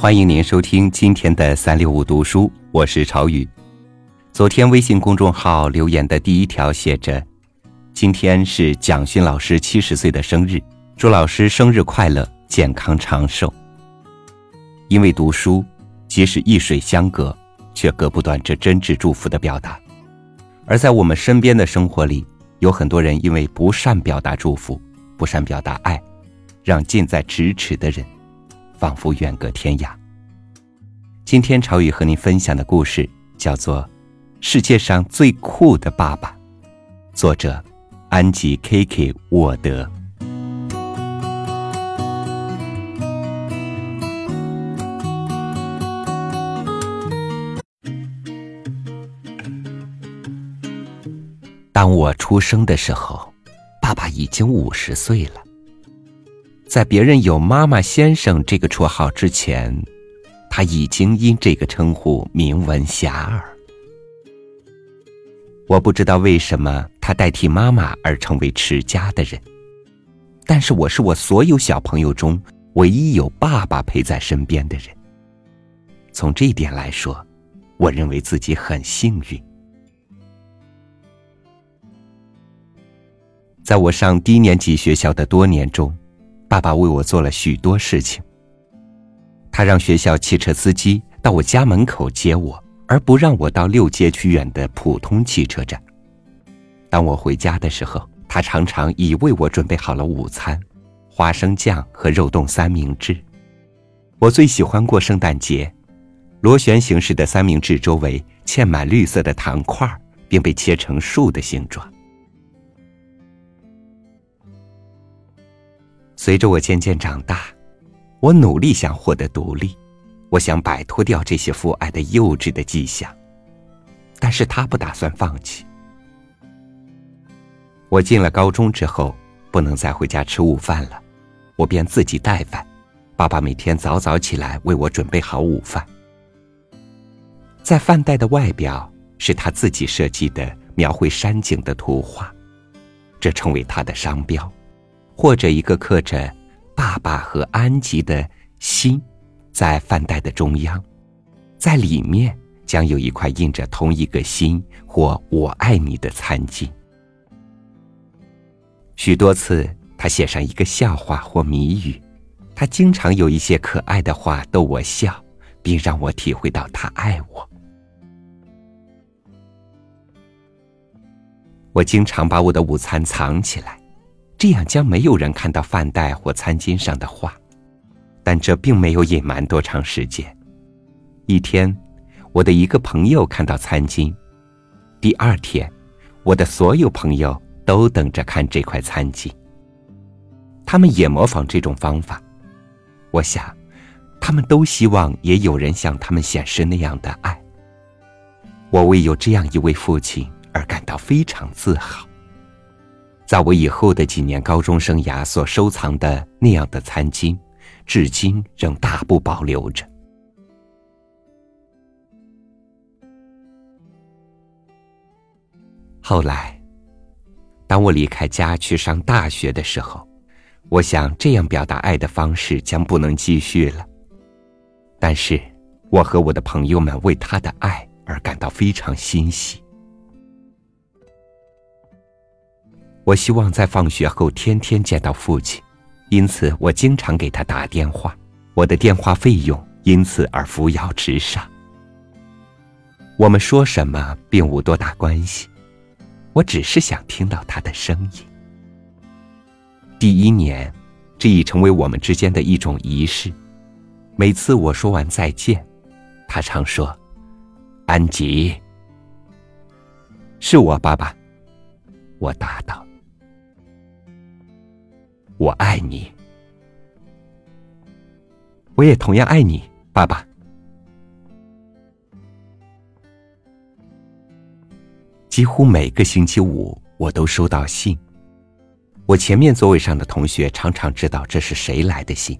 欢迎您收听今天的三六五读书，我是朝雨。昨天微信公众号留言的第一条写着：“今天是蒋勋老师七十岁的生日，祝老师生日快乐，健康长寿。”因为读书，即使一水相隔，却隔不断这真挚祝福的表达。而在我们身边的生活里，有很多人因为不善表达祝福，不善表达爱，让近在咫尺的人。仿佛远隔天涯。今天朝雨和您分享的故事叫做《世界上最酷的爸爸》，作者安吉 K.K. 沃德。当我出生的时候，爸爸已经五十岁了。在别人有“妈妈先生”这个绰号之前，他已经因这个称呼名闻遐迩。我不知道为什么他代替妈妈而成为持家的人，但是我是我所有小朋友中唯一有爸爸陪在身边的人。从这一点来说，我认为自己很幸运。在我上低年级学校的多年中。爸爸为我做了许多事情。他让学校汽车司机到我家门口接我，而不让我到六街区远的普通汽车站。当我回家的时候，他常常已为我准备好了午餐：花生酱和肉冻三明治。我最喜欢过圣诞节，螺旋形式的三明治周围嵌满绿色的糖块，并被切成树的形状。随着我渐渐长大，我努力想获得独立，我想摆脱掉这些父爱的幼稚的迹象，但是他不打算放弃。我进了高中之后，不能再回家吃午饭了，我便自己带饭。爸爸每天早早起来为我准备好午饭，在饭袋的外表是他自己设计的描绘山景的图画，这成为他的商标。或者一个刻着“爸爸”和“安吉”的心，在饭袋的中央，在里面将有一块印着同一个心或“我爱你”的餐巾。许多次，他写上一个笑话或谜语，他经常有一些可爱的话逗我笑，并让我体会到他爱我。我经常把我的午餐藏起来。这样将没有人看到饭袋或餐巾上的画，但这并没有隐瞒多长时间。一天，我的一个朋友看到餐巾；第二天，我的所有朋友都等着看这块餐巾。他们也模仿这种方法。我想，他们都希望也有人向他们显示那样的爱。我为有这样一位父亲而感到非常自豪。在我以后的几年高中生涯所收藏的那样的餐巾，至今仍大不保留着。后来，当我离开家去上大学的时候，我想这样表达爱的方式将不能继续了。但是，我和我的朋友们为他的爱而感到非常欣喜。我希望在放学后天天见到父亲，因此我经常给他打电话，我的电话费用因此而扶摇直上。我们说什么并无多大关系，我只是想听到他的声音。第一年，这已成为我们之间的一种仪式。每次我说完再见，他常说：“安吉，是我爸爸。”我答道。我爱你，我也同样爱你，爸爸。几乎每个星期五，我都收到信。我前面座位上的同学常常知道这是谁来的信。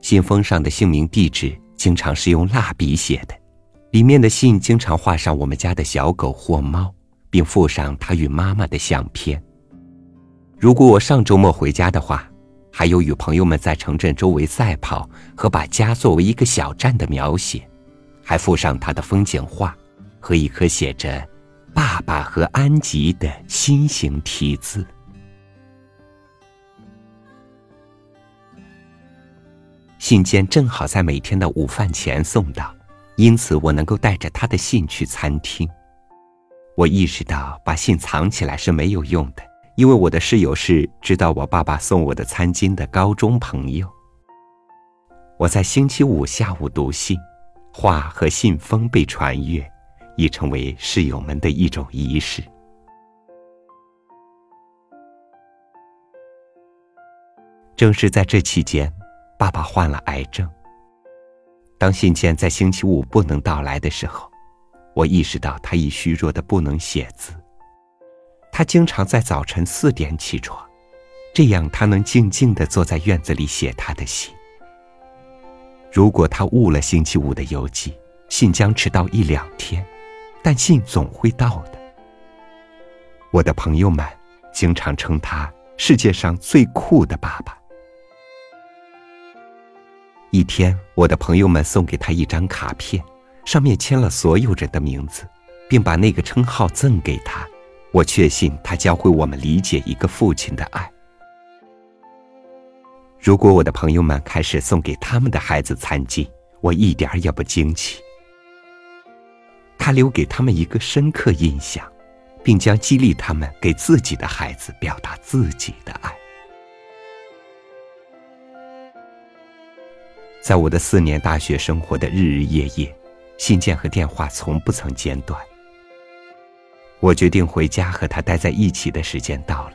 信封上的姓名、地址经常是用蜡笔写的，里面的信经常画上我们家的小狗或猫，并附上他与妈妈的相片。如果我上周末回家的话。还有与朋友们在城镇周围赛跑和把家作为一个小站的描写，还附上他的风景画和一颗写着“爸爸和安吉”的心形题字。信件正好在每天的午饭前送到，因此我能够带着他的信去餐厅。我意识到把信藏起来是没有用的，因为我的室友是知道我爸爸送我的餐巾的高中朋友。我在星期五下午读信，画和信封被传阅，已成为室友们的一种仪式。正是在这期间。爸爸患了癌症。当信件在星期五不能到来的时候，我意识到他已虚弱的不能写字。他经常在早晨四点起床，这样他能静静的坐在院子里写他的信。如果他误了星期五的邮寄，信将迟到一两天，但信总会到的。我的朋友们经常称他世界上最酷的爸爸。一天，我的朋友们送给他一张卡片，上面签了所有人的名字，并把那个称号赠给他。我确信他教会我们理解一个父亲的爱。如果我的朋友们开始送给他们的孩子餐巾，我一点也不惊奇。他留给他们一个深刻印象，并将激励他们给自己的孩子表达自己的爱。在我的四年大学生活的日日夜夜，信件和电话从不曾间断。我决定回家和他待在一起的时间到了，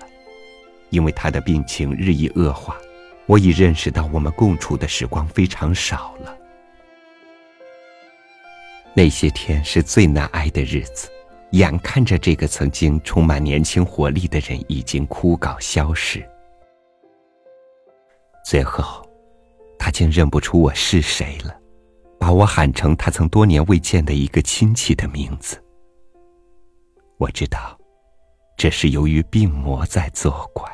因为他的病情日益恶化，我已认识到我们共处的时光非常少了。那些天是最难挨的日子，眼看着这个曾经充满年轻活力的人已经枯槁消失，最后。他竟认不出我是谁了，把我喊成他曾多年未见的一个亲戚的名字。我知道，这是由于病魔在作怪。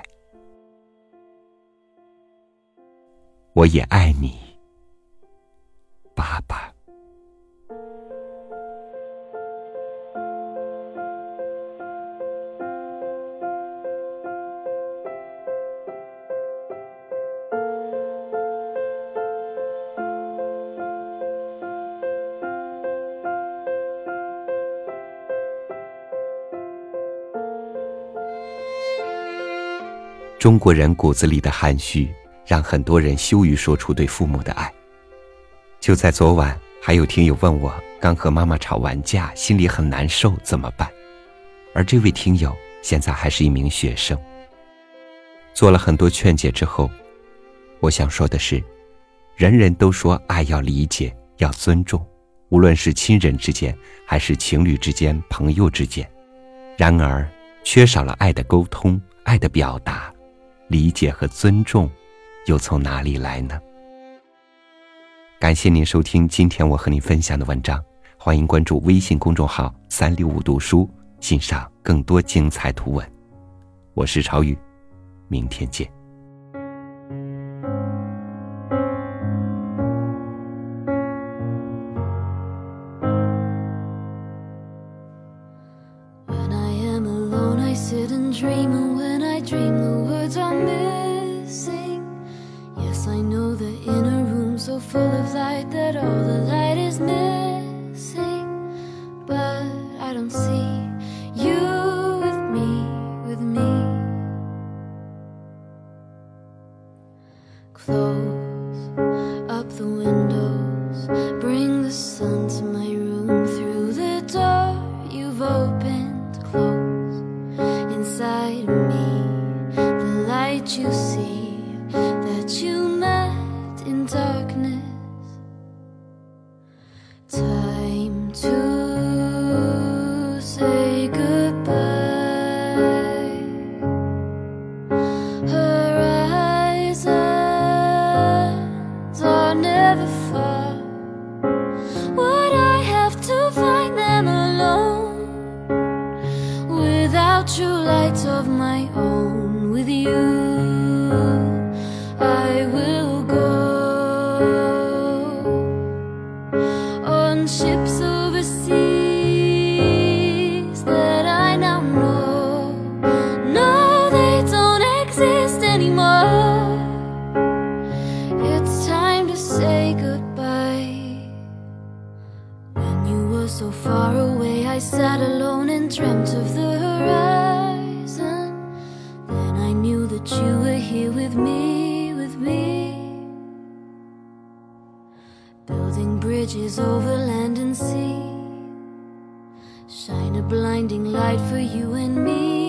我也爱你，爸爸。中国人骨子里的含蓄，让很多人羞于说出对父母的爱。就在昨晚，还有听友问我，刚和妈妈吵完架，心里很难受，怎么办？而这位听友现在还是一名学生。做了很多劝解之后，我想说的是，人人都说爱要理解，要尊重，无论是亲人之间，还是情侣之间、朋友之间。然而，缺少了爱的沟通、爱的表达。理解和尊重，又从哪里来呢？感谢您收听今天我和您分享的文章，欢迎关注微信公众号“三六五读书”，欣赏更多精彩图文。我是朝雨，明天见。bridges over land and sea. Shine a blinding light for you and me.